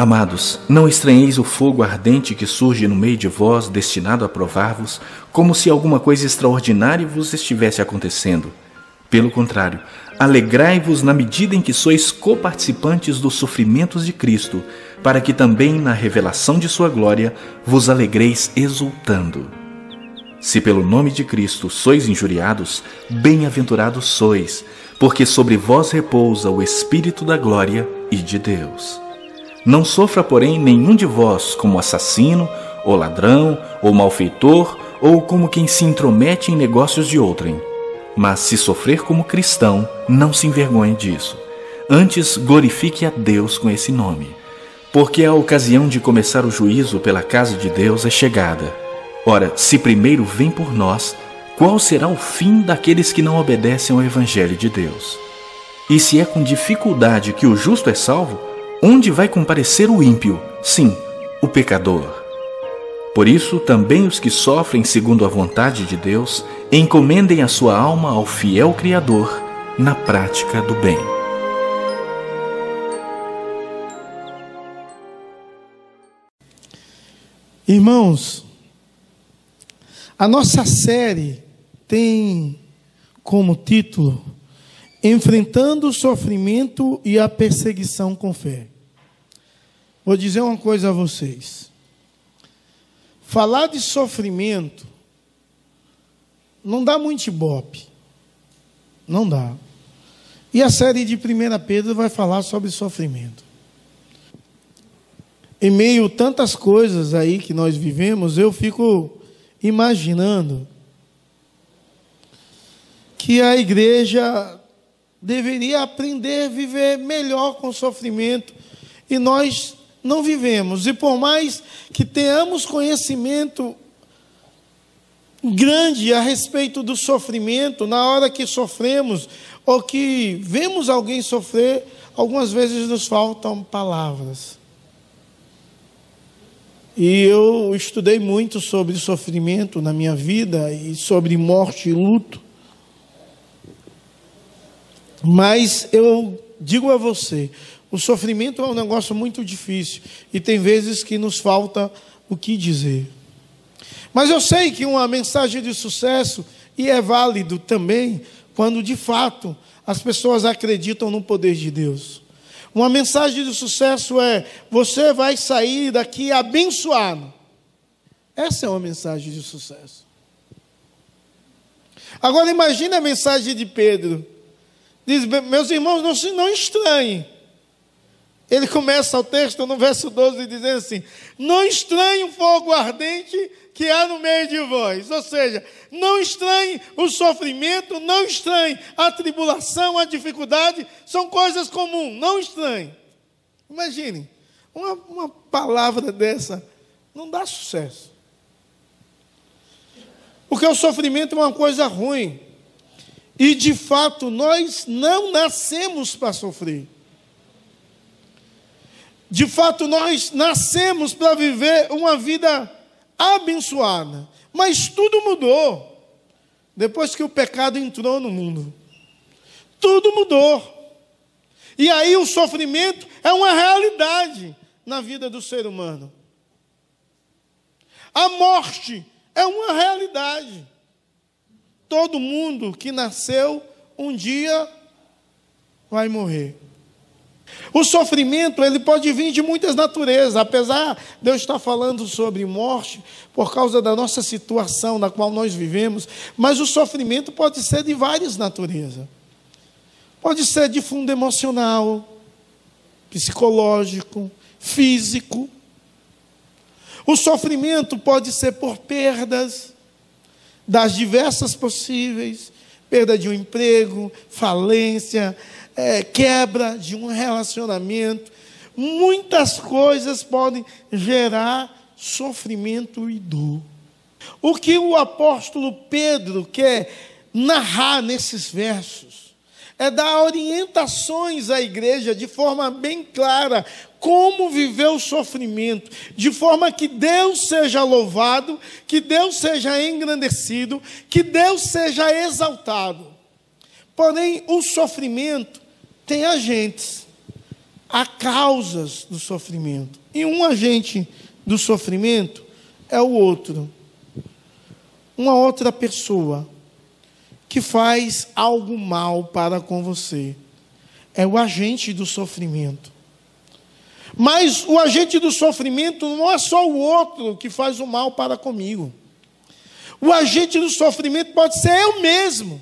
Amados, não estranheis o fogo ardente que surge no meio de vós, destinado a provar-vos, como se alguma coisa extraordinária vos estivesse acontecendo. Pelo contrário, alegrai-vos na medida em que sois coparticipantes dos sofrimentos de Cristo, para que também na revelação de sua glória vos alegreis exultando. Se pelo nome de Cristo sois injuriados, bem-aventurados sois, porque sobre vós repousa o Espírito da glória e de Deus. Não sofra, porém, nenhum de vós como assassino, ou ladrão, ou malfeitor, ou como quem se intromete em negócios de outrem. Mas se sofrer como cristão, não se envergonhe disso. Antes glorifique a Deus com esse nome. Porque a ocasião de começar o juízo pela casa de Deus é chegada. Ora, se primeiro vem por nós, qual será o fim daqueles que não obedecem ao Evangelho de Deus? E se é com dificuldade que o justo é salvo, onde vai comparecer o ímpio? Sim, o pecador. Por isso, também os que sofrem segundo a vontade de Deus encomendem a sua alma ao fiel Criador na prática do bem. Irmãos, a nossa série tem como título Enfrentando o sofrimento e a perseguição com fé. Vou dizer uma coisa a vocês. Falar de sofrimento não dá muito ibope. Não dá. E a série de 1 Pedro vai falar sobre sofrimento. Em meio a tantas coisas aí que nós vivemos, eu fico imaginando que a igreja deveria aprender a viver melhor com o sofrimento e nós não vivemos. E por mais que tenhamos conhecimento grande a respeito do sofrimento, na hora que sofremos ou que vemos alguém sofrer, algumas vezes nos faltam palavras. E eu estudei muito sobre sofrimento na minha vida e sobre morte e luto. Mas eu digo a você, o sofrimento é um negócio muito difícil e tem vezes que nos falta o que dizer. Mas eu sei que uma mensagem de sucesso e é válido também quando de fato as pessoas acreditam no poder de Deus. Uma mensagem de sucesso é: você vai sair daqui abençoado. Essa é uma mensagem de sucesso. Agora imagine a mensagem de Pedro. Diz, meus irmãos, não, não estranhem. Ele começa o texto no verso 12 dizendo assim: Não estranhe o fogo ardente que há no meio de vós. Ou seja, não estranhe o sofrimento, não estranhe a tribulação, a dificuldade, são coisas comuns, não estranhe. Imagine, uma, uma palavra dessa não dá sucesso. Porque o sofrimento é uma coisa ruim. E de fato, nós não nascemos para sofrer. De fato, nós nascemos para viver uma vida abençoada. Mas tudo mudou depois que o pecado entrou no mundo. Tudo mudou. E aí o sofrimento é uma realidade na vida do ser humano. A morte é uma realidade. Todo mundo que nasceu um dia vai morrer. O sofrimento, ele pode vir de muitas naturezas, apesar de eu estar falando sobre morte por causa da nossa situação na qual nós vivemos, mas o sofrimento pode ser de várias naturezas. Pode ser de fundo emocional, psicológico, físico. O sofrimento pode ser por perdas, das diversas possíveis perda de um emprego, falência, é, quebra de um relacionamento. Muitas coisas podem gerar sofrimento e dor. O que o apóstolo Pedro quer narrar nesses versos é dar orientações à igreja de forma bem clara como viver o sofrimento, de forma que Deus seja louvado, que Deus seja engrandecido, que Deus seja exaltado. Porém, o sofrimento tem agentes, há causas do sofrimento. E um agente do sofrimento é o outro. Uma outra pessoa que faz algo mal para com você. É o agente do sofrimento. Mas o agente do sofrimento não é só o outro que faz o mal para comigo. O agente do sofrimento pode ser eu mesmo,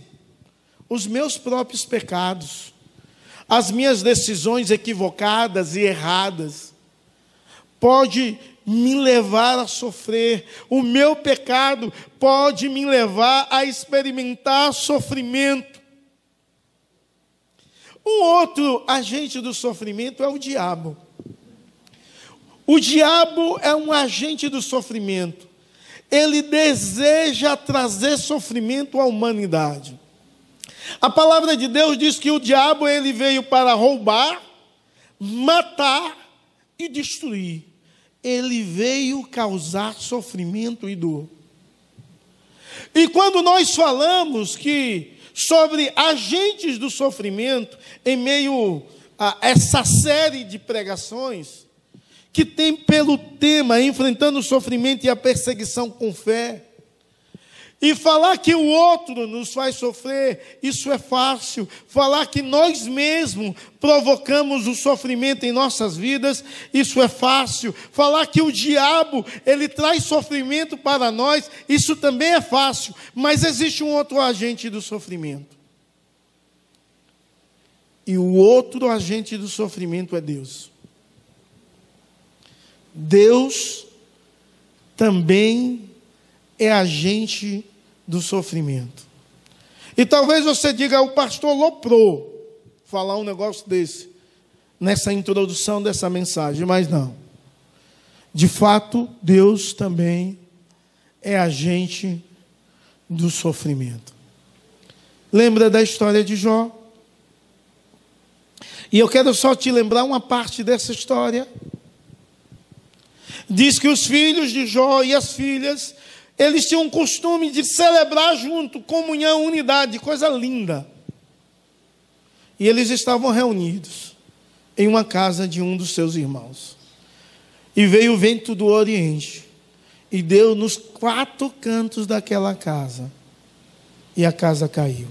os meus próprios pecados, as minhas decisões equivocadas e erradas. Pode me levar a sofrer, o meu pecado pode me levar a experimentar sofrimento. Um outro agente do sofrimento é o diabo. O diabo é um agente do sofrimento. Ele deseja trazer sofrimento à humanidade. A palavra de Deus diz que o diabo ele veio para roubar, matar e destruir. Ele veio causar sofrimento e dor. E quando nós falamos que sobre agentes do sofrimento em meio a essa série de pregações, que tem pelo tema enfrentando o sofrimento e a perseguição com fé. E falar que o outro nos faz sofrer, isso é fácil. Falar que nós mesmos provocamos o sofrimento em nossas vidas, isso é fácil. Falar que o diabo, ele traz sofrimento para nós, isso também é fácil. Mas existe um outro agente do sofrimento. E o outro agente do sofrimento é Deus. Deus também é agente do sofrimento. E talvez você diga, o pastor loprou falar um negócio desse, nessa introdução dessa mensagem, mas não. De fato, Deus também é agente do sofrimento. Lembra da história de Jó? E eu quero só te lembrar uma parte dessa história diz que os filhos de Jó e as filhas, eles tinham o costume de celebrar junto, comunhão, unidade, coisa linda. E eles estavam reunidos em uma casa de um dos seus irmãos. E veio o vento do Oriente e deu nos quatro cantos daquela casa. E a casa caiu.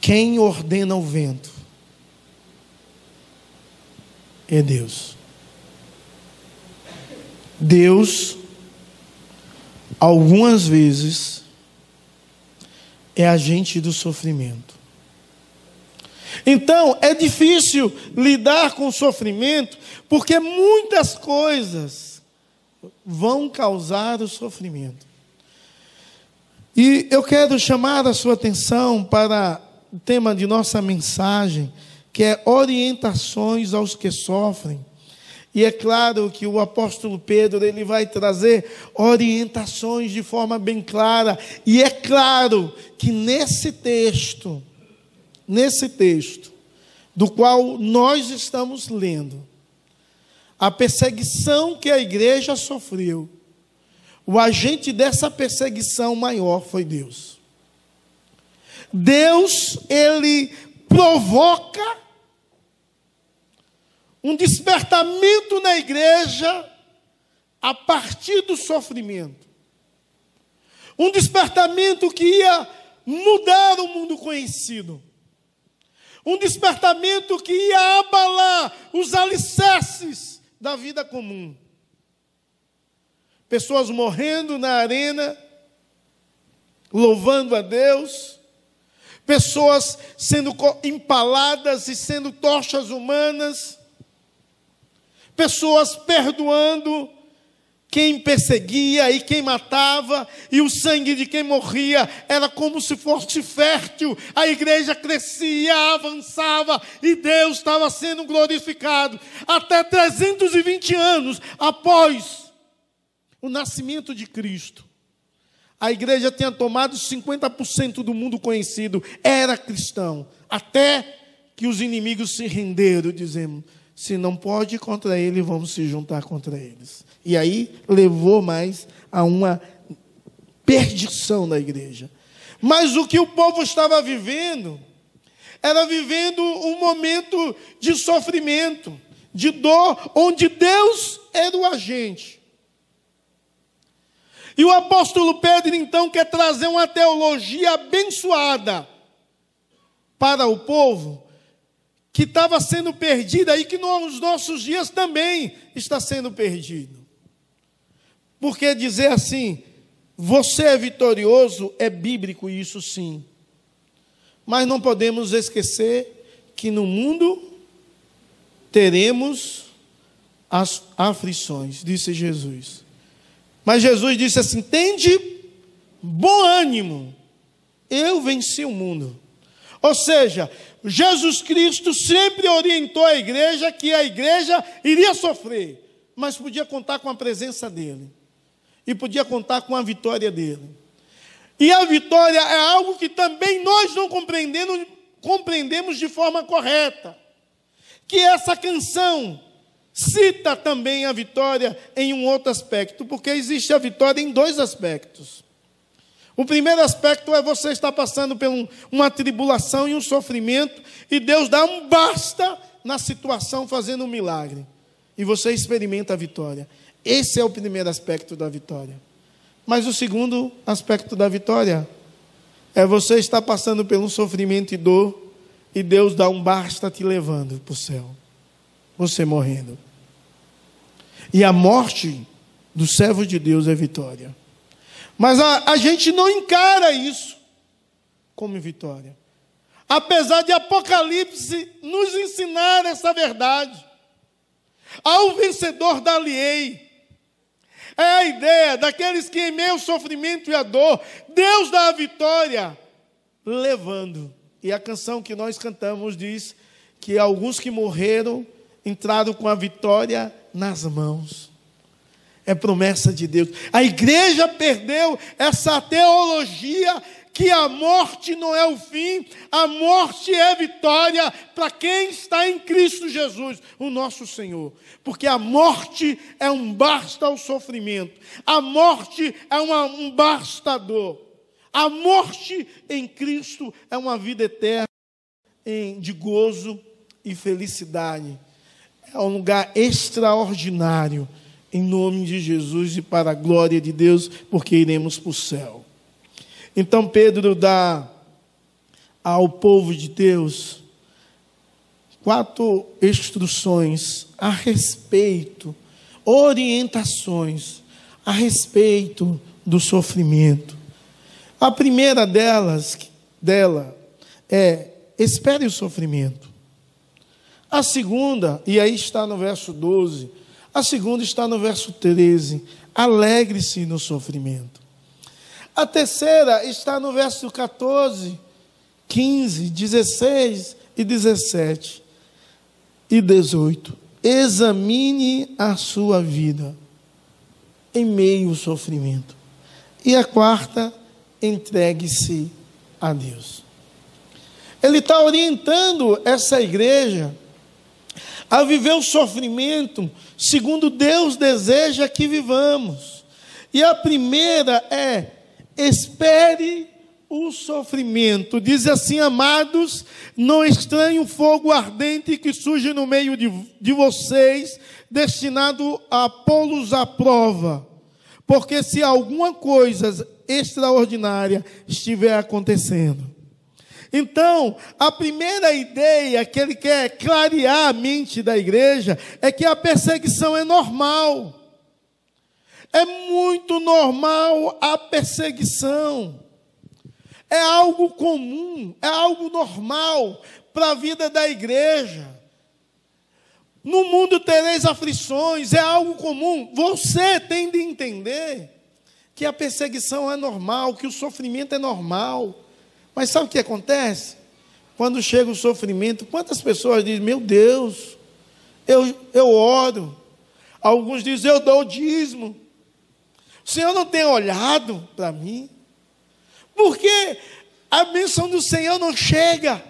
Quem ordena o vento? É Deus. Deus, algumas vezes, é agente do sofrimento. Então, é difícil lidar com o sofrimento, porque muitas coisas vão causar o sofrimento. E eu quero chamar a sua atenção para o tema de nossa mensagem, que é orientações aos que sofrem. E é claro que o apóstolo Pedro ele vai trazer orientações de forma bem clara. E é claro que nesse texto, nesse texto, do qual nós estamos lendo, a perseguição que a igreja sofreu, o agente dessa perseguição maior foi Deus. Deus, ele provoca um despertamento na igreja a partir do sofrimento. Um despertamento que ia mudar o mundo conhecido. Um despertamento que ia abalar os alicerces da vida comum. Pessoas morrendo na arena, louvando a Deus, pessoas sendo empaladas e sendo tochas humanas, pessoas perdoando quem perseguia e quem matava, e o sangue de quem morria era como se fosse fértil. A igreja crescia, avançava e Deus estava sendo glorificado. Até 320 anos após o nascimento de Cristo, a igreja tinha tomado 50% do mundo conhecido, era cristão, até que os inimigos se renderam, dizendo se não pode contra ele, vamos se juntar contra eles. E aí levou mais a uma perdição da igreja. Mas o que o povo estava vivendo era vivendo um momento de sofrimento, de dor, onde Deus era o agente. E o apóstolo Pedro, então, quer trazer uma teologia abençoada para o povo que estava sendo perdida e que nos nossos dias também está sendo perdido. Porque dizer assim, você é vitorioso, é bíblico, isso sim. Mas não podemos esquecer que no mundo teremos as aflições, disse Jesus. Mas Jesus disse assim: tende bom ânimo, eu venci o mundo. Ou seja, Jesus Cristo sempre orientou a igreja que a igreja iria sofrer, mas podia contar com a presença dele e podia contar com a vitória dele. E a vitória é algo que também nós não compreendemos, compreendemos de forma correta. Que essa canção cita também a vitória em um outro aspecto, porque existe a vitória em dois aspectos. O primeiro aspecto é você estar passando por uma tribulação e um sofrimento, e Deus dá um basta na situação, fazendo um milagre. E você experimenta a vitória. Esse é o primeiro aspecto da vitória. Mas o segundo aspecto da vitória é você estar passando por um sofrimento e dor, e Deus dá um basta te levando para o céu. Você morrendo. E a morte do servo de Deus é vitória. Mas a, a gente não encara isso como vitória. Apesar de Apocalipse nos ensinar essa verdade. Ao vencedor dar-lhe-ei é a ideia daqueles que em meio ao sofrimento e a dor, Deus dá a vitória, levando. E a canção que nós cantamos diz que alguns que morreram entraram com a vitória nas mãos. É promessa de Deus. A igreja perdeu essa teologia que a morte não é o fim, a morte é vitória para quem está em Cristo Jesus, o nosso Senhor. Porque a morte é um basta ao sofrimento, a morte é uma, um bastador. A morte em Cristo é uma vida eterna de gozo e felicidade. É um lugar extraordinário, em nome de Jesus e para a glória de Deus, porque iremos para o céu. Então Pedro dá ao povo de Deus quatro instruções a respeito, orientações a respeito do sofrimento. A primeira delas, dela, é espere o sofrimento. A segunda, e aí está no verso 12, a segunda está no verso 13, alegre-se no sofrimento. A terceira está no verso 14, 15, 16 e 17 e 18. Examine a sua vida em meio ao sofrimento. E a quarta, entregue-se a Deus. Ele está orientando essa igreja a viver o sofrimento segundo Deus deseja que vivamos. E a primeira é espere o sofrimento. Diz assim, amados, não estranhe o fogo ardente que surge no meio de, de vocês, destinado a pô-los à prova. Porque se alguma coisa extraordinária estiver acontecendo. Então, a primeira ideia que ele quer clarear a mente da igreja é que a perseguição é normal. É muito normal a perseguição. É algo comum, é algo normal para a vida da igreja. No mundo tereis aflições, é algo comum. Você tem de entender que a perseguição é normal, que o sofrimento é normal. Mas sabe o que acontece? Quando chega o sofrimento, quantas pessoas dizem: Meu Deus, eu, eu oro. Alguns dizem: Eu dou o dízimo. O Senhor não tem olhado para mim? Porque a bênção do Senhor não chega.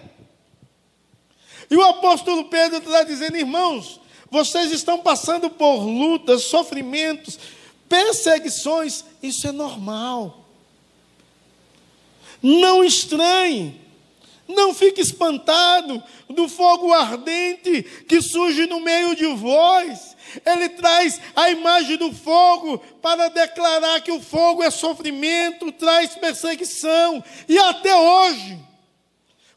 E o apóstolo Pedro está dizendo, irmãos, vocês estão passando por lutas, sofrimentos, perseguições, isso é normal. Não estranhe, Não fique espantado do fogo ardente que surge no meio de vós. Ele traz a imagem do fogo para declarar que o fogo é sofrimento, traz perseguição. E até hoje,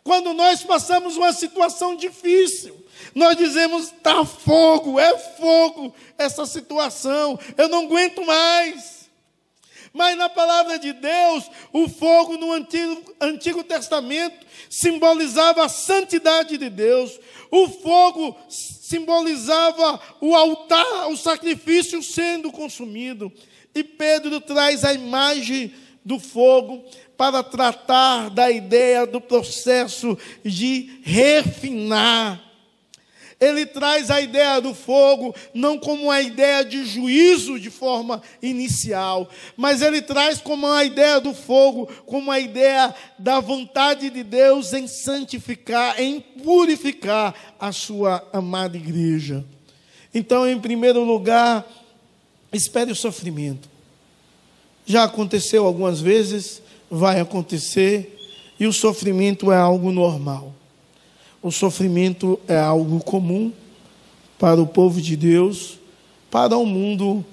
quando nós passamos uma situação difícil, nós dizemos: está fogo, é fogo essa situação, eu não aguento mais. Mas na palavra de Deus, o fogo no Antigo, Antigo Testamento simbolizava a santidade de Deus. O fogo simbolizava o altar, o sacrifício sendo consumido. E Pedro traz a imagem do fogo para tratar da ideia do processo de refinar ele traz a ideia do fogo não como uma ideia de juízo de forma inicial, mas ele traz como a ideia do fogo, como a ideia da vontade de Deus em santificar, em purificar a sua amada igreja. Então, em primeiro lugar, espere o sofrimento. Já aconteceu algumas vezes, vai acontecer, e o sofrimento é algo normal. O sofrimento é algo comum para o povo de Deus, para um mundo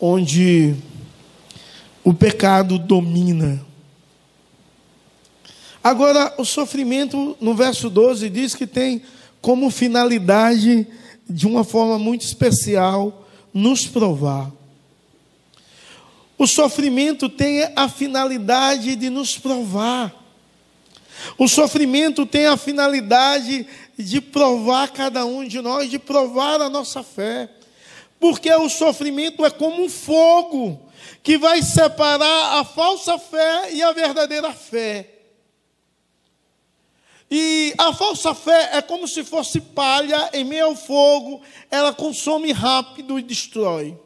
onde o pecado domina. Agora, o sofrimento, no verso 12, diz que tem como finalidade, de uma forma muito especial, nos provar. O sofrimento tem a finalidade de nos provar. O sofrimento tem a finalidade de provar cada um de nós, de provar a nossa fé. Porque o sofrimento é como um fogo que vai separar a falsa fé e a verdadeira fé. E a falsa fé é como se fosse palha em meio ao fogo, ela consome rápido e destrói.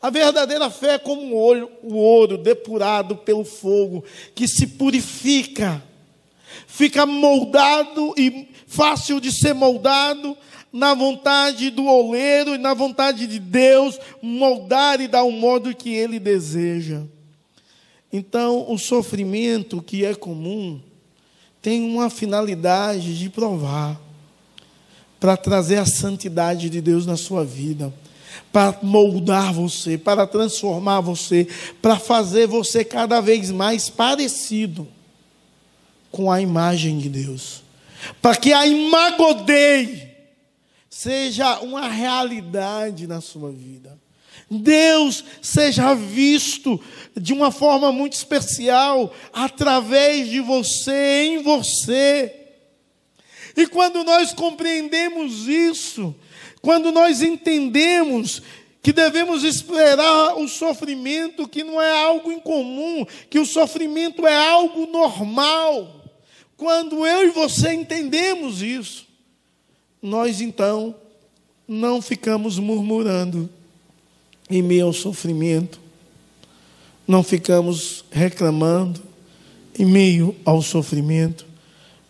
A verdadeira fé é como o ouro depurado pelo fogo, que se purifica fica moldado e fácil de ser moldado na vontade do oleiro e na vontade de Deus, moldar e dar o modo que ele deseja. Então, o sofrimento que é comum tem uma finalidade de provar, para trazer a santidade de Deus na sua vida, para moldar você, para transformar você, para fazer você cada vez mais parecido com a imagem de Deus. Para que a imagodei seja uma realidade na sua vida. Deus seja visto de uma forma muito especial através de você, em você. E quando nós compreendemos isso, quando nós entendemos que devemos esperar o sofrimento, que não é algo incomum, que o sofrimento é algo normal. Quando eu e você entendemos isso, nós então não ficamos murmurando em meio ao sofrimento, não ficamos reclamando em meio ao sofrimento,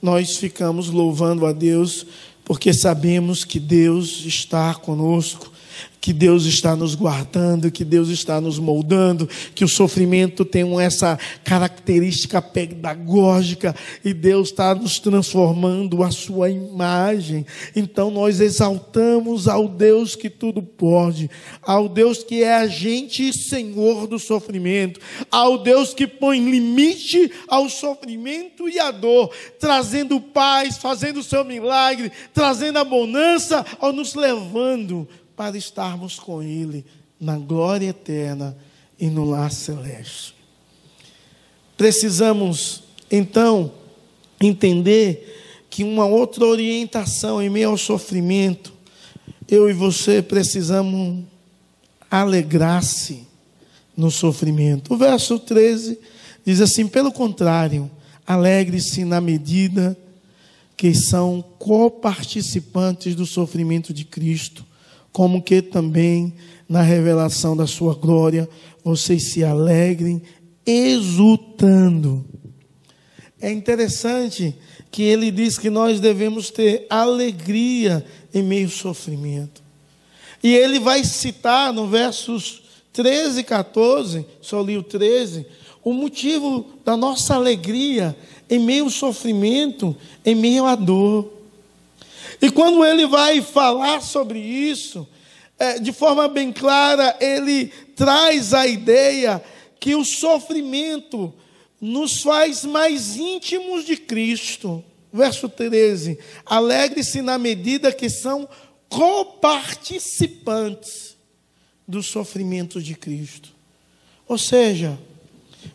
nós ficamos louvando a Deus, porque sabemos que Deus está conosco que Deus está nos guardando, que Deus está nos moldando, que o sofrimento tem essa característica pedagógica e Deus está nos transformando a sua imagem. Então nós exaltamos ao Deus que tudo pode, ao Deus que é agente e senhor do sofrimento, ao Deus que põe limite ao sofrimento e à dor, trazendo paz, fazendo o seu milagre, trazendo a bonança, ou nos levando para estarmos com Ele na glória eterna e no lar celeste. Precisamos, então, entender que uma outra orientação em meio ao sofrimento, eu e você precisamos alegrar-se no sofrimento. O verso 13 diz assim: pelo contrário, alegre-se na medida que são coparticipantes do sofrimento de Cristo como que também na revelação da sua glória vocês se alegrem exultando. É interessante que ele diz que nós devemos ter alegria em meio ao sofrimento. E ele vai citar no versos 13 e 14, só li o 13, o motivo da nossa alegria em meio ao sofrimento, em meio à dor. E quando ele vai falar sobre isso, é, de forma bem clara, ele traz a ideia que o sofrimento nos faz mais íntimos de Cristo. Verso 13: Alegre-se na medida que são coparticipantes dos sofrimentos de Cristo. Ou seja,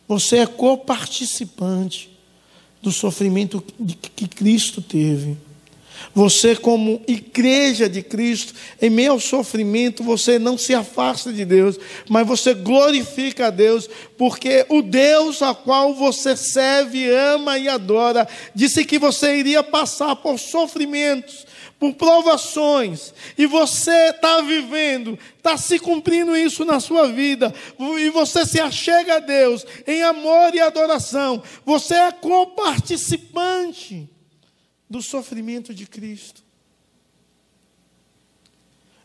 você é coparticipante do sofrimento que Cristo teve. Você, como igreja de Cristo, em meio ao sofrimento, você não se afasta de Deus, mas você glorifica a Deus, porque o Deus a qual você serve, ama e adora, disse que você iria passar por sofrimentos, por provações, e você está vivendo, está se cumprindo isso na sua vida, e você se achega a Deus em amor e adoração, você é coparticipante do sofrimento de Cristo.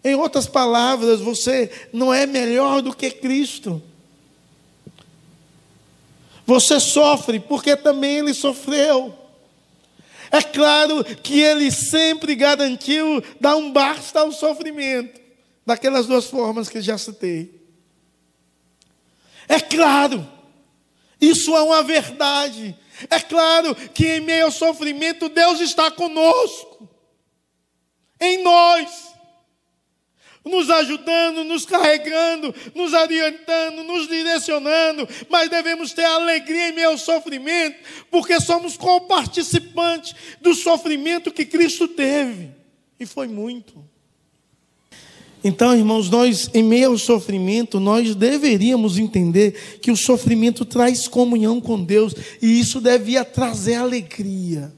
Em outras palavras, você não é melhor do que Cristo. Você sofre porque também ele sofreu. É claro que ele sempre garantiu dar um basta ao sofrimento, daquelas duas formas que já citei. É claro, isso é uma verdade. É claro que em meio ao sofrimento, Deus está conosco, em nós, nos ajudando, nos carregando, nos orientando, nos direcionando, mas devemos ter alegria em meio ao sofrimento, porque somos coparticipantes do sofrimento que Cristo teve, e foi muito. Então, irmãos, nós, em meio ao sofrimento, nós deveríamos entender que o sofrimento traz comunhão com Deus e isso devia trazer alegria.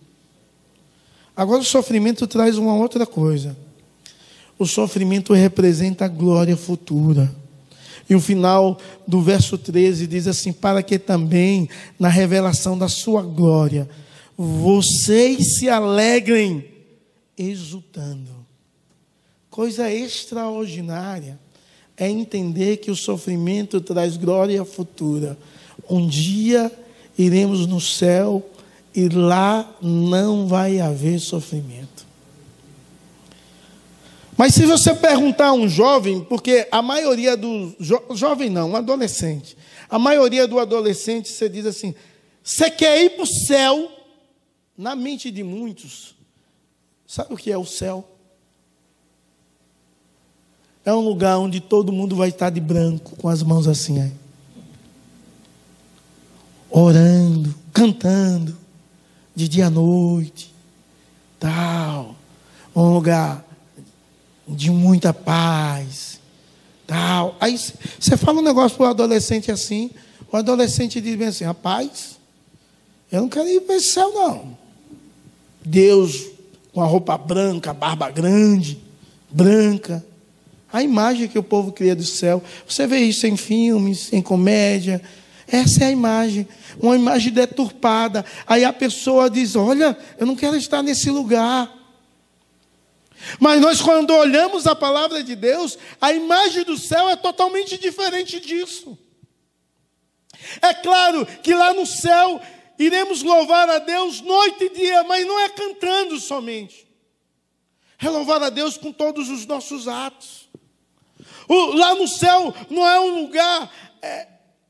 Agora, o sofrimento traz uma outra coisa. O sofrimento representa a glória futura. E o final do verso 13 diz assim: Para que também, na revelação da sua glória, vocês se alegrem, exultando. Coisa extraordinária é entender que o sofrimento traz glória futura. Um dia iremos no céu e lá não vai haver sofrimento. Mas se você perguntar a um jovem, porque a maioria do jo, jovem não, um adolescente, a maioria do adolescente você diz assim: você quer ir para o céu? Na mente de muitos, sabe o que é o céu? É um lugar onde todo mundo vai estar de branco, com as mãos assim, aí. orando, cantando, de dia à noite, tal. Um lugar de muita paz, tal. Aí você fala um negócio para o adolescente assim, o adolescente diz bem assim: rapaz, eu não quero ir para esse céu, não. Deus com a roupa branca, barba grande, branca, a imagem que o povo cria do céu. Você vê isso em filmes, em comédia. Essa é a imagem, uma imagem deturpada. Aí a pessoa diz: Olha, eu não quero estar nesse lugar. Mas nós, quando olhamos a palavra de Deus, a imagem do céu é totalmente diferente disso. É claro que lá no céu iremos louvar a Deus noite e dia, mas não é cantando somente. É louvar a Deus com todos os nossos atos. O, lá no céu não é um lugar é,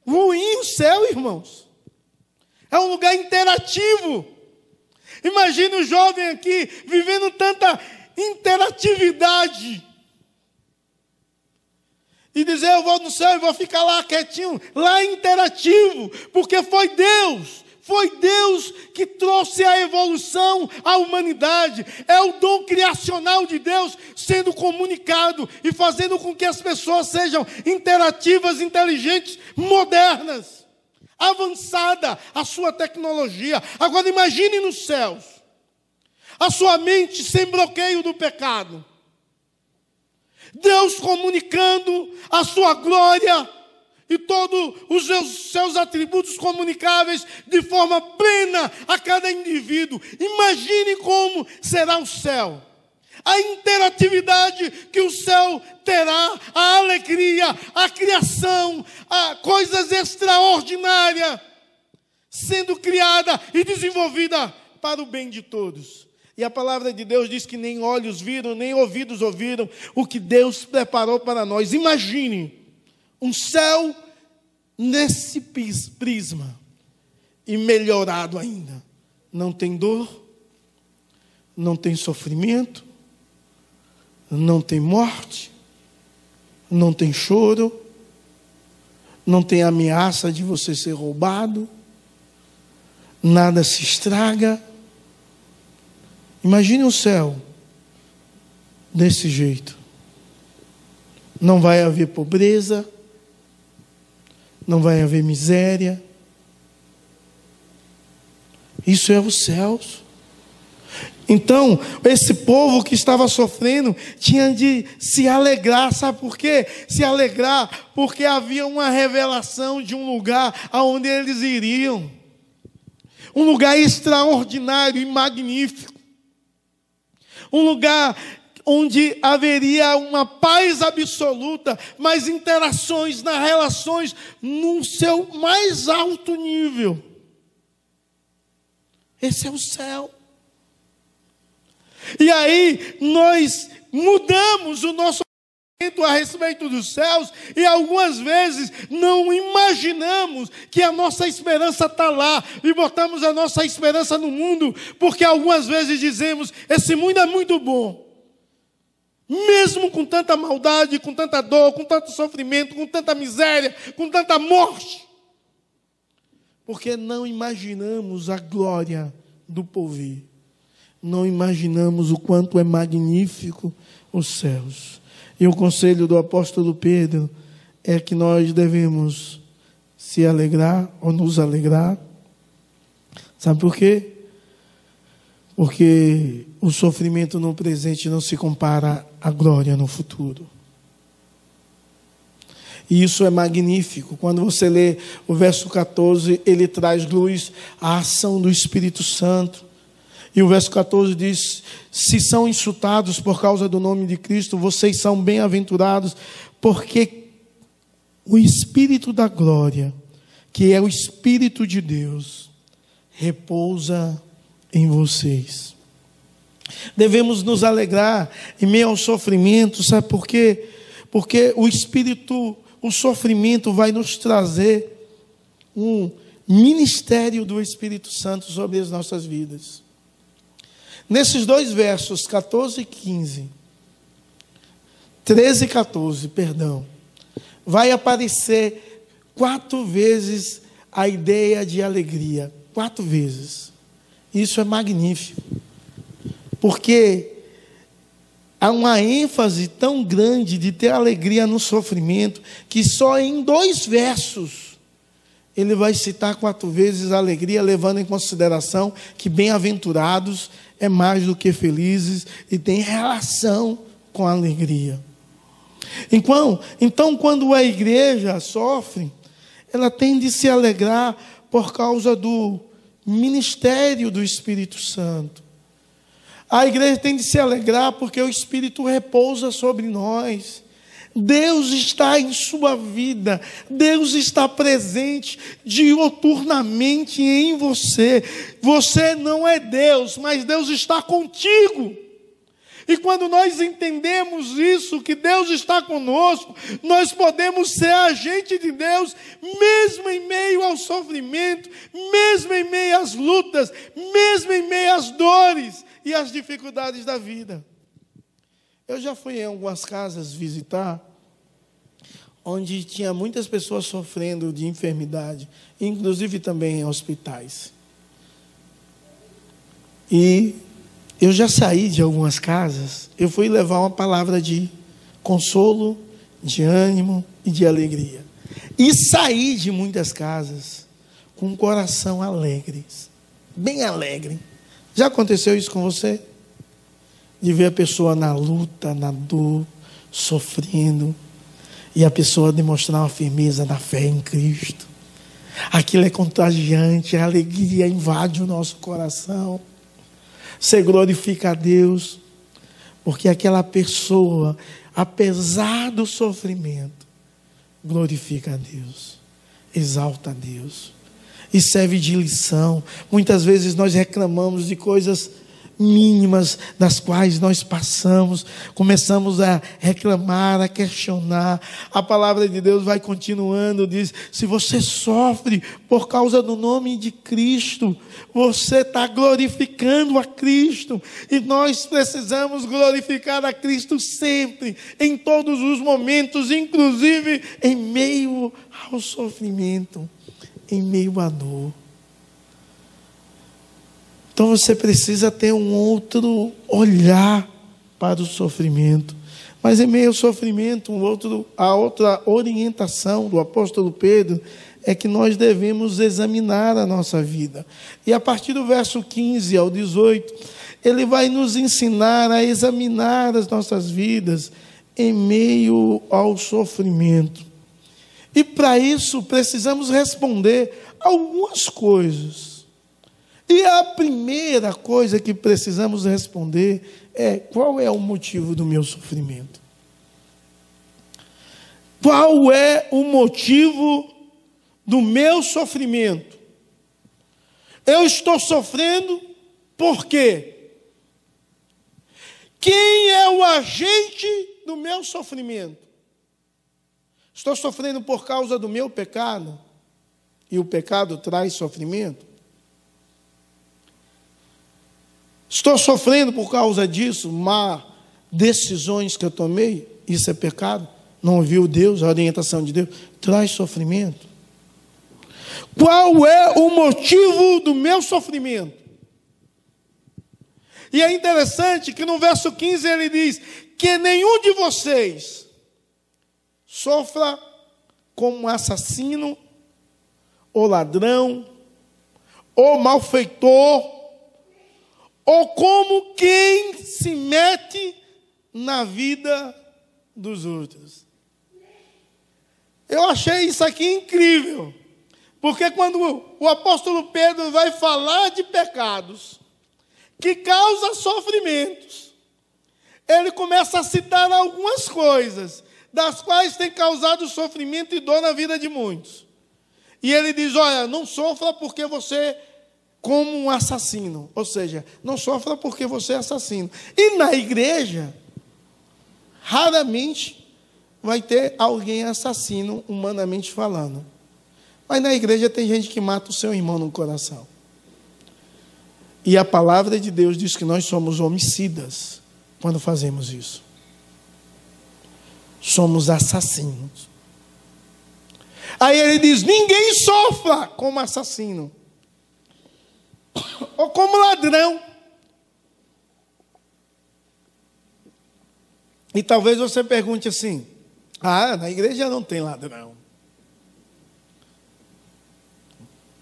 ruim, o céu, irmãos. É um lugar interativo. Imagine o jovem aqui vivendo tanta interatividade. E dizer, eu vou no céu e vou ficar lá quietinho. Lá é interativo, porque foi Deus foi Deus que trouxe a evolução à humanidade. É o dom criacional de Deus sendo comunicado e fazendo com que as pessoas sejam interativas, inteligentes, modernas. Avançada a sua tecnologia. Agora imagine nos céus. A sua mente sem bloqueio do pecado. Deus comunicando a sua glória e todos os seus, seus atributos comunicáveis de forma plena a cada indivíduo. Imagine como será o céu. a interatividade que o céu terá, a alegria, a criação, a coisas extraordinárias sendo criada e desenvolvida para o bem de todos. E a palavra de Deus diz que nem olhos viram, nem ouvidos ouviram o que Deus preparou para nós. Imagine um céu nesse prisma e melhorado ainda. Não tem dor, não tem sofrimento, não tem morte, não tem choro, não tem ameaça de você ser roubado, nada se estraga. Imagine o céu desse jeito. Não vai haver pobreza, não vai haver miséria. Isso é os céus. Então, esse povo que estava sofrendo tinha de se alegrar, sabe por quê? Se alegrar porque havia uma revelação de um lugar aonde eles iriam. Um lugar extraordinário e magnífico. Um lugar onde haveria uma paz absoluta, mas interações nas relações no seu mais alto nível. Esse é o céu. E aí nós mudamos o nosso a respeito dos céus e algumas vezes não imaginamos que a nossa esperança está lá e botamos a nossa esperança no mundo, porque algumas vezes dizemos: esse mundo é muito bom, mesmo com tanta maldade, com tanta dor, com tanto sofrimento, com tanta miséria, com tanta morte, porque não imaginamos a glória do porvir não imaginamos o quanto é magnífico os céus. E o conselho do apóstolo Pedro é que nós devemos se alegrar ou nos alegrar. Sabe por quê? Porque o sofrimento no presente não se compara à glória no futuro. E isso é magnífico. Quando você lê o verso 14, ele traz luz à ação do Espírito Santo. E o verso 14 diz: Se são insultados por causa do nome de Cristo, vocês são bem-aventurados, porque o Espírito da glória, que é o Espírito de Deus, repousa em vocês. Devemos nos alegrar em meio ao sofrimento, sabe por quê? Porque o Espírito, o sofrimento vai nos trazer um ministério do Espírito Santo sobre as nossas vidas. Nesses dois versos, 14 e 15, 13 e 14, perdão, vai aparecer quatro vezes a ideia de alegria. Quatro vezes. Isso é magnífico. Porque há uma ênfase tão grande de ter alegria no sofrimento, que só em dois versos ele vai citar quatro vezes a alegria, levando em consideração que bem-aventurados é mais do que felizes e tem relação com a alegria. Então, então, quando a igreja sofre, ela tem de se alegrar por causa do ministério do Espírito Santo. A igreja tem de se alegrar porque o Espírito repousa sobre nós. Deus está em sua vida, Deus está presente dioturnamente em você. Você não é Deus, mas Deus está contigo. E quando nós entendemos isso, que Deus está conosco, nós podemos ser agente de Deus, mesmo em meio ao sofrimento, mesmo em meio às lutas, mesmo em meio às dores e às dificuldades da vida. Eu já fui em algumas casas visitar, onde tinha muitas pessoas sofrendo de enfermidade, inclusive também em hospitais. E eu já saí de algumas casas, eu fui levar uma palavra de consolo, de ânimo e de alegria. E saí de muitas casas com um coração alegre, bem alegre. Já aconteceu isso com você? de ver a pessoa na luta, na dor, sofrendo, e a pessoa demonstrar uma firmeza na fé em Cristo. Aquilo é contagiante, a alegria invade o nosso coração. Você glorifica a Deus, Porque aquela pessoa, apesar do sofrimento, glorifica a Deus, exalta a Deus e serve de lição. Muitas vezes nós reclamamos de coisas mínimas das quais nós passamos, começamos a reclamar, a questionar. A palavra de Deus vai continuando, diz: se você sofre por causa do nome de Cristo, você está glorificando a Cristo, e nós precisamos glorificar a Cristo sempre, em todos os momentos, inclusive em meio ao sofrimento, em meio à dor. Então você precisa ter um outro olhar para o sofrimento. Mas em meio ao sofrimento, um outro, a outra orientação do apóstolo Pedro é que nós devemos examinar a nossa vida. E a partir do verso 15 ao 18, ele vai nos ensinar a examinar as nossas vidas em meio ao sofrimento. E para isso precisamos responder algumas coisas. E a primeira coisa que precisamos responder é: qual é o motivo do meu sofrimento? Qual é o motivo do meu sofrimento? Eu estou sofrendo por quê? Quem é o agente do meu sofrimento? Estou sofrendo por causa do meu pecado? E o pecado traz sofrimento? Estou sofrendo por causa disso, má decisões que eu tomei, isso é pecado. Não ouviu Deus, a orientação de Deus, traz sofrimento. Qual é o motivo do meu sofrimento? E é interessante que no verso 15 ele diz: que nenhum de vocês sofra como assassino, ou ladrão, ou malfeitor, ou como quem se mete na vida dos outros. Eu achei isso aqui incrível, porque quando o apóstolo Pedro vai falar de pecados que causam sofrimentos, ele começa a citar algumas coisas das quais tem causado sofrimento e dor na vida de muitos. E ele diz: Olha, não sofra porque você como um assassino. Ou seja, não sofra porque você é assassino. E na igreja, raramente vai ter alguém assassino, humanamente falando. Mas na igreja tem gente que mata o seu irmão no coração. E a palavra de Deus diz que nós somos homicidas quando fazemos isso. Somos assassinos. Aí ele diz: ninguém sofra como assassino ou como ladrão. E talvez você pergunte assim: ah, na igreja não tem ladrão.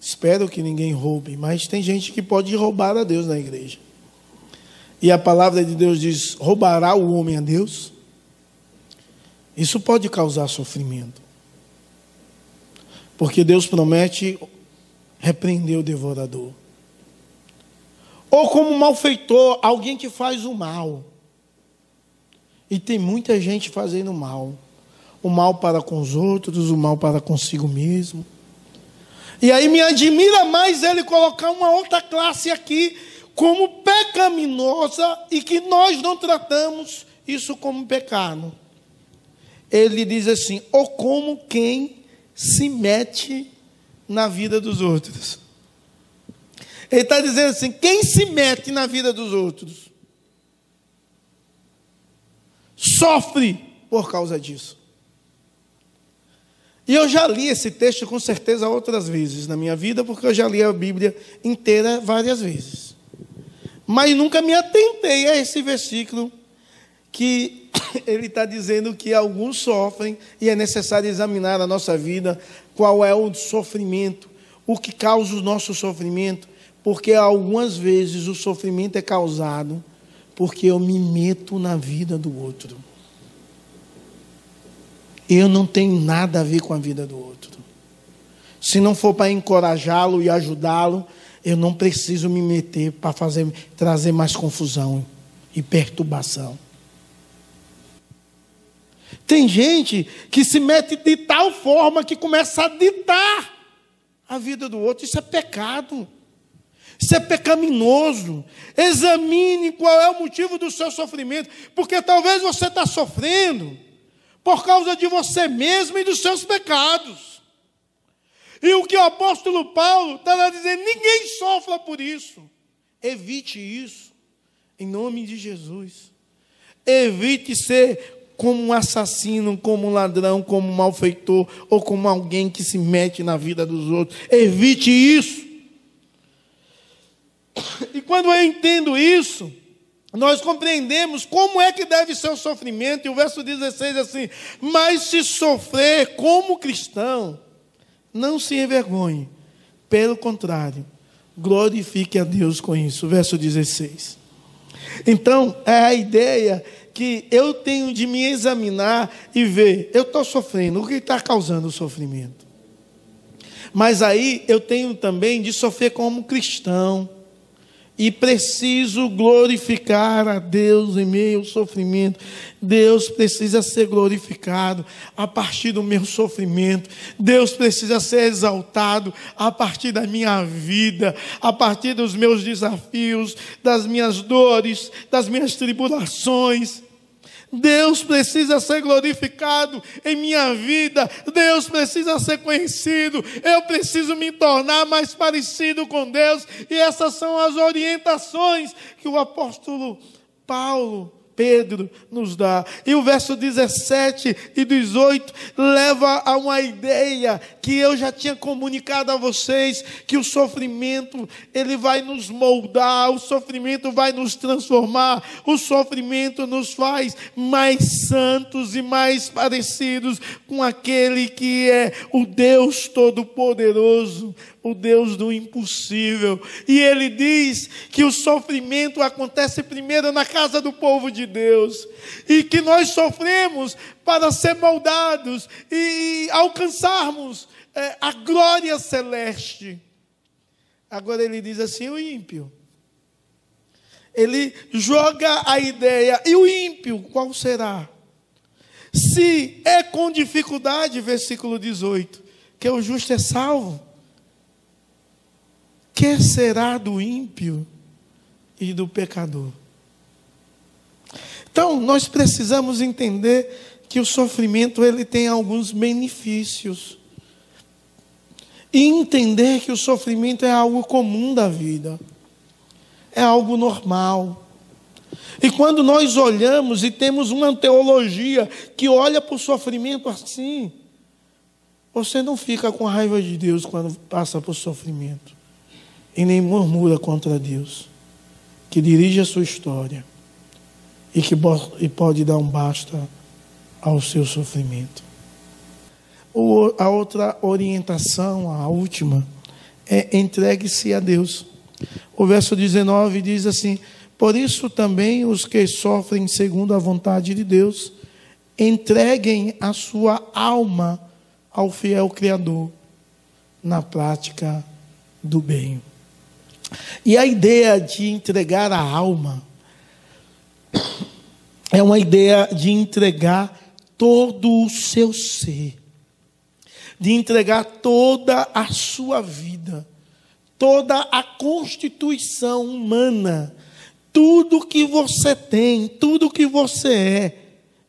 Espero que ninguém roube, mas tem gente que pode roubar a Deus na igreja. E a palavra de Deus diz: roubará o homem a Deus? Isso pode causar sofrimento. Porque Deus promete repreender o devorador. Ou como malfeitor, alguém que faz o mal. E tem muita gente fazendo mal. O mal para com os outros, o mal para consigo mesmo. E aí me admira mais ele colocar uma outra classe aqui como pecaminosa e que nós não tratamos isso como pecado. Ele diz assim: ou como quem se mete na vida dos outros. Ele está dizendo assim: quem se mete na vida dos outros sofre por causa disso. E eu já li esse texto com certeza outras vezes na minha vida, porque eu já li a Bíblia inteira várias vezes. Mas nunca me atentei a esse versículo que ele está dizendo que alguns sofrem e é necessário examinar a nossa vida, qual é o sofrimento, o que causa o nosso sofrimento, porque algumas vezes o sofrimento é causado porque eu me meto na vida do outro. Eu não tenho nada a ver com a vida do outro. Se não for para encorajá-lo e ajudá-lo, eu não preciso me meter para fazer trazer mais confusão e perturbação. Tem gente que se mete de tal forma que começa a ditar a vida do outro. Isso é pecado. Isso é pecaminoso. Examine qual é o motivo do seu sofrimento, porque talvez você está sofrendo por causa de você mesmo e dos seus pecados. E o que o apóstolo Paulo está dizendo, ninguém sofra por isso. Evite isso, em nome de Jesus. Evite ser como um assassino, como um ladrão, como um malfeitor, ou como alguém que se mete na vida dos outros. Evite isso. E quando eu entendo isso, nós compreendemos como é que deve ser o sofrimento, e o verso 16 é assim: Mas se sofrer como cristão, não se envergonhe, pelo contrário, glorifique a Deus com isso. Verso 16. Então, é a ideia que eu tenho de me examinar e ver, eu estou sofrendo, o que está causando o sofrimento? Mas aí eu tenho também de sofrer como cristão. E preciso glorificar a Deus em meio ao sofrimento. Deus precisa ser glorificado a partir do meu sofrimento. Deus precisa ser exaltado a partir da minha vida, a partir dos meus desafios, das minhas dores, das minhas tribulações. Deus precisa ser glorificado em minha vida, Deus precisa ser conhecido, eu preciso me tornar mais parecido com Deus, e essas são as orientações que o apóstolo Paulo Pedro nos dá. E o verso 17 e 18 leva a uma ideia que eu já tinha comunicado a vocês, que o sofrimento ele vai nos moldar, o sofrimento vai nos transformar, o sofrimento nos faz mais santos e mais parecidos com aquele que é o Deus todo-poderoso, o Deus do impossível. E ele diz que o sofrimento acontece primeiro na casa do povo de Deus, e que nós sofremos para ser moldados e alcançarmos é, a glória celeste. Agora ele diz assim: o ímpio. Ele joga a ideia, e o ímpio qual será? Se é com dificuldade, versículo 18, que o justo é salvo, que será do ímpio e do pecador? Então, nós precisamos entender que o sofrimento ele tem alguns benefícios. E entender que o sofrimento é algo comum da vida. É algo normal. E quando nós olhamos e temos uma teologia que olha para o sofrimento assim, você não fica com raiva de Deus quando passa por sofrimento e nem murmura contra Deus, que dirige a sua história e que e pode dar um basta ao seu sofrimento. O, a outra orientação, a última, é entregue-se a Deus. O verso 19 diz assim: Por isso também os que sofrem segundo a vontade de Deus, entreguem a sua alma ao fiel Criador na prática do bem. E a ideia de entregar a alma é uma ideia de entregar todo o seu ser, de entregar toda a sua vida, toda a constituição humana, tudo que você tem, tudo que você é,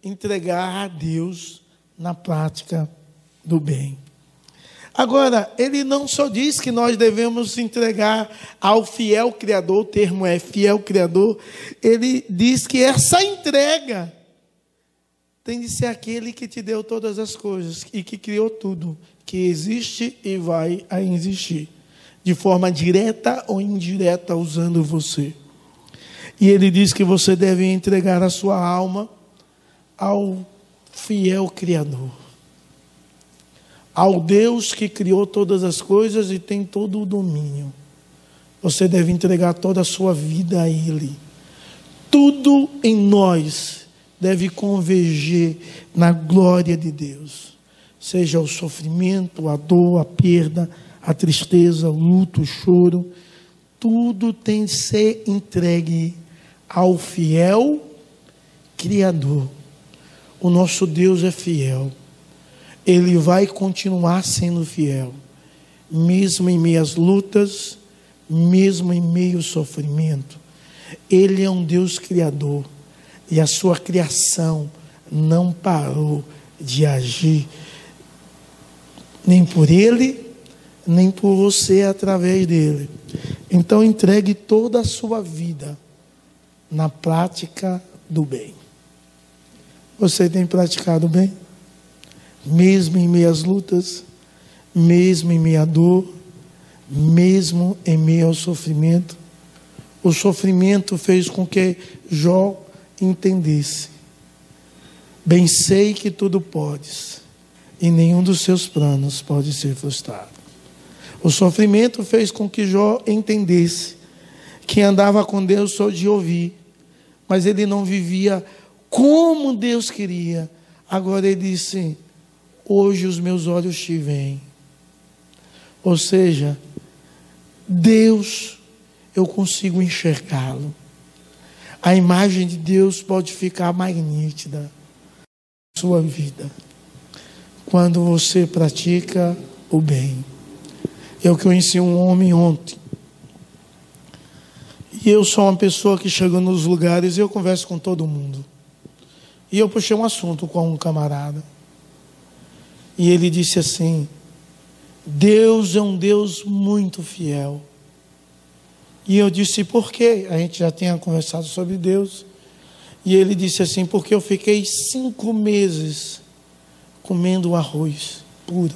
entregar a Deus na prática do bem. Agora, ele não só diz que nós devemos entregar ao fiel Criador, o termo é fiel Criador, ele diz que essa entrega tem de ser aquele que te deu todas as coisas e que criou tudo, que existe e vai a existir, de forma direta ou indireta, usando você. E ele diz que você deve entregar a sua alma ao fiel Criador ao Deus que criou todas as coisas e tem todo o domínio. Você deve entregar toda a sua vida a Ele. Tudo em nós deve converger na glória de Deus. Seja o sofrimento, a dor, a perda, a tristeza, o luto, o choro, tudo tem de ser entregue ao fiel Criador, O nosso Deus é fiel. Ele vai continuar sendo fiel, mesmo em meio às lutas, mesmo em meio ao sofrimento. Ele é um Deus criador e a sua criação não parou de agir, nem por ele, nem por você através dele. Então entregue toda a sua vida na prática do bem. Você tem praticado bem? Mesmo em meio às lutas, mesmo em meio à dor, mesmo em meio ao sofrimento. O sofrimento fez com que Jó entendesse Bem sei que tudo podes, e nenhum dos seus planos pode ser frustrado. O sofrimento fez com que Jó entendesse que andava com Deus só de ouvir, mas ele não vivia como Deus queria. Agora ele disse: Hoje os meus olhos te veem. Ou seja, Deus, eu consigo enxergá-lo. A imagem de Deus pode ficar mais nítida sua vida quando você pratica o bem. Eu conheci um homem ontem. E eu sou uma pessoa que chega nos lugares e eu converso com todo mundo. E eu puxei um assunto com um camarada. E ele disse assim: Deus é um Deus muito fiel. E eu disse: por quê? A gente já tinha conversado sobre Deus. E ele disse assim: Porque eu fiquei cinco meses comendo arroz puro.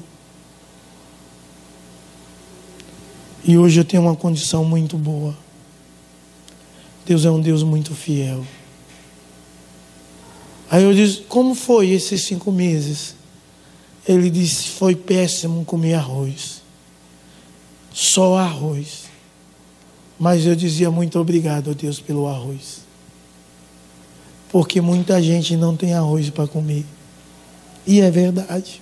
E hoje eu tenho uma condição muito boa. Deus é um Deus muito fiel. Aí eu disse: Como foi esses cinco meses? Ele disse: Foi péssimo comer arroz. Só arroz. Mas eu dizia muito obrigado a Deus pelo arroz porque muita gente não tem arroz para comer. E é verdade.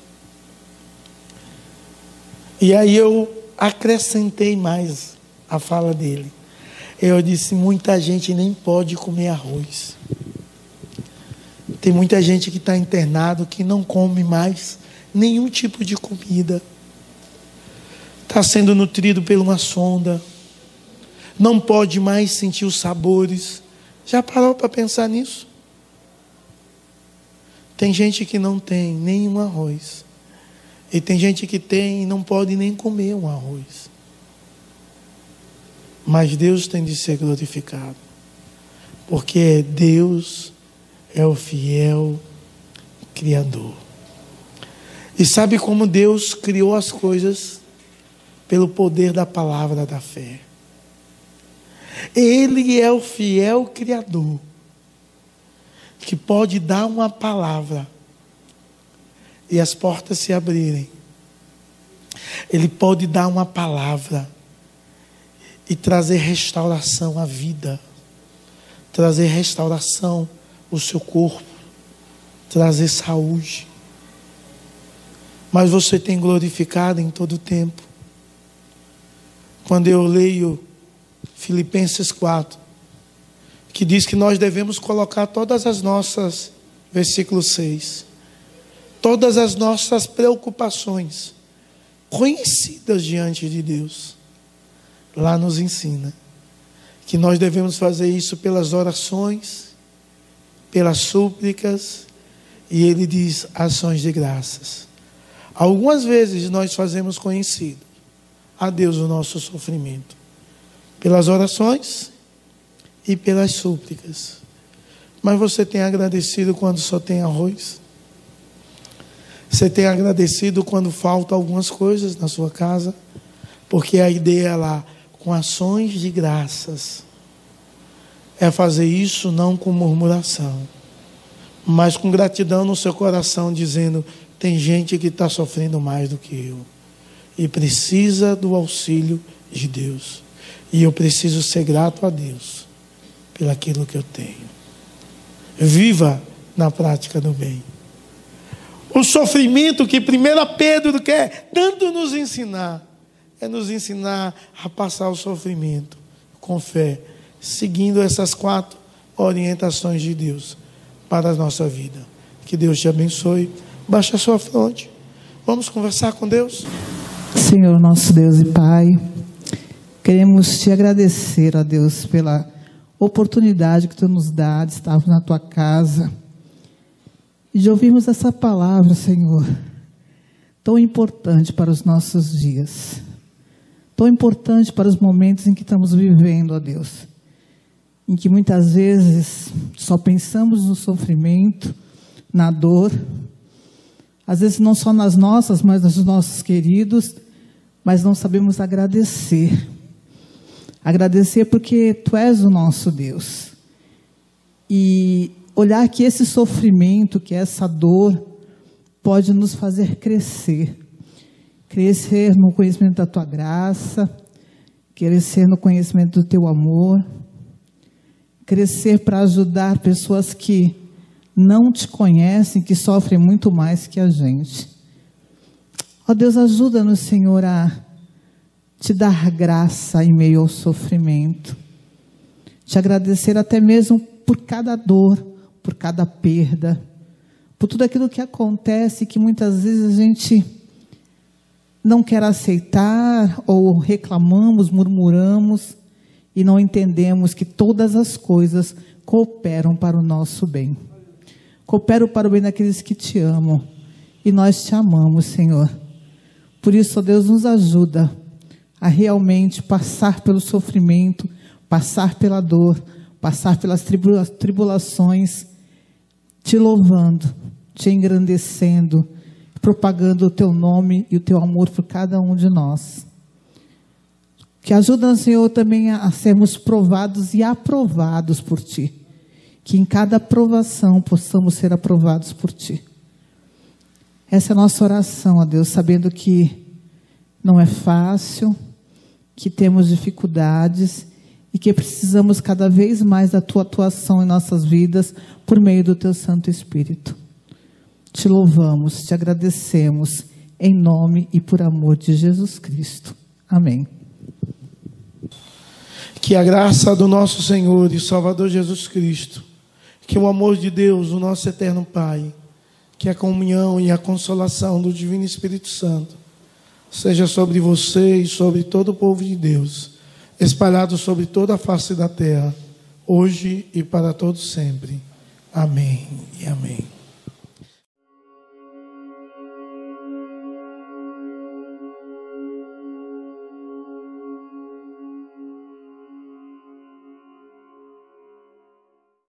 E aí eu acrescentei mais a fala dele. Eu disse: muita gente nem pode comer arroz. Tem muita gente que está internado que não come mais nenhum tipo de comida. Está sendo nutrido por uma sonda. Não pode mais sentir os sabores. Já parou para pensar nisso? Tem gente que não tem nenhum arroz. E tem gente que tem e não pode nem comer um arroz. Mas Deus tem de ser glorificado. Porque Deus é o fiel Criador. E sabe como Deus criou as coisas? Pelo poder da palavra da fé. Ele é o fiel Criador que pode dar uma palavra e as portas se abrirem. Ele pode dar uma palavra e trazer restauração à vida, trazer restauração ao seu corpo, trazer saúde. Mas você tem glorificado em todo o tempo. Quando eu leio Filipenses 4, que diz que nós devemos colocar todas as nossas, versículo 6, todas as nossas preocupações conhecidas diante de Deus. Lá nos ensina que nós devemos fazer isso pelas orações, pelas súplicas, e ele diz ações de graças. Algumas vezes nós fazemos conhecido a Deus o nosso sofrimento pelas orações e pelas súplicas. Mas você tem agradecido quando só tem arroz? Você tem agradecido quando faltam algumas coisas na sua casa? Porque a ideia lá, com ações de graças, é fazer isso não com murmuração, mas com gratidão no seu coração, dizendo: tem gente que está sofrendo mais do que eu e precisa do auxílio de Deus. E eu preciso ser grato a Deus pelaquilo que eu tenho. Viva na prática do bem. O sofrimento que 1 Pedro quer tanto nos ensinar é nos ensinar a passar o sofrimento com fé, seguindo essas quatro orientações de Deus para a nossa vida. Que Deus te abençoe. Baixa a sua fronte. Vamos conversar com Deus? Senhor, nosso Deus e Pai, queremos te agradecer, ó Deus, pela oportunidade que tu nos dá de estarmos na tua casa e de ouvirmos essa palavra, Senhor, tão importante para os nossos dias, tão importante para os momentos em que estamos vivendo, ó Deus, em que muitas vezes só pensamos no sofrimento, na dor, às vezes não só nas nossas, mas nos nossos queridos, mas não sabemos agradecer. Agradecer porque Tu és o nosso Deus. E olhar que esse sofrimento, que essa dor, pode nos fazer crescer. Crescer no conhecimento da Tua graça, crescer no conhecimento do Teu amor, crescer para ajudar pessoas que não te conhecem, que sofrem muito mais que a gente. Ó oh, Deus, ajuda-nos, Senhor, a te dar graça em meio ao sofrimento. Te agradecer até mesmo por cada dor, por cada perda, por tudo aquilo que acontece que muitas vezes a gente não quer aceitar ou reclamamos, murmuramos e não entendemos que todas as coisas cooperam para o nosso bem. Coopero para o bem daqueles que te amam. E nós te amamos, Senhor. Por isso, ó Deus, nos ajuda a realmente passar pelo sofrimento, passar pela dor, passar pelas tribulações, te louvando, te engrandecendo, propagando o teu nome e o teu amor por cada um de nós. Que ajuda, Senhor, também a sermos provados e aprovados por ti que em cada aprovação possamos ser aprovados por Ti. Essa é a nossa oração, ó Deus, sabendo que não é fácil, que temos dificuldades e que precisamos cada vez mais da Tua atuação em nossas vidas por meio do Teu Santo Espírito. Te louvamos, te agradecemos, em nome e por amor de Jesus Cristo. Amém. Que a graça do nosso Senhor e Salvador Jesus Cristo que o amor de Deus, o nosso eterno Pai, que a comunhão e a consolação do Divino Espírito Santo seja sobre você e sobre todo o povo de Deus, espalhado sobre toda a face da terra, hoje e para todos sempre. Amém e amém.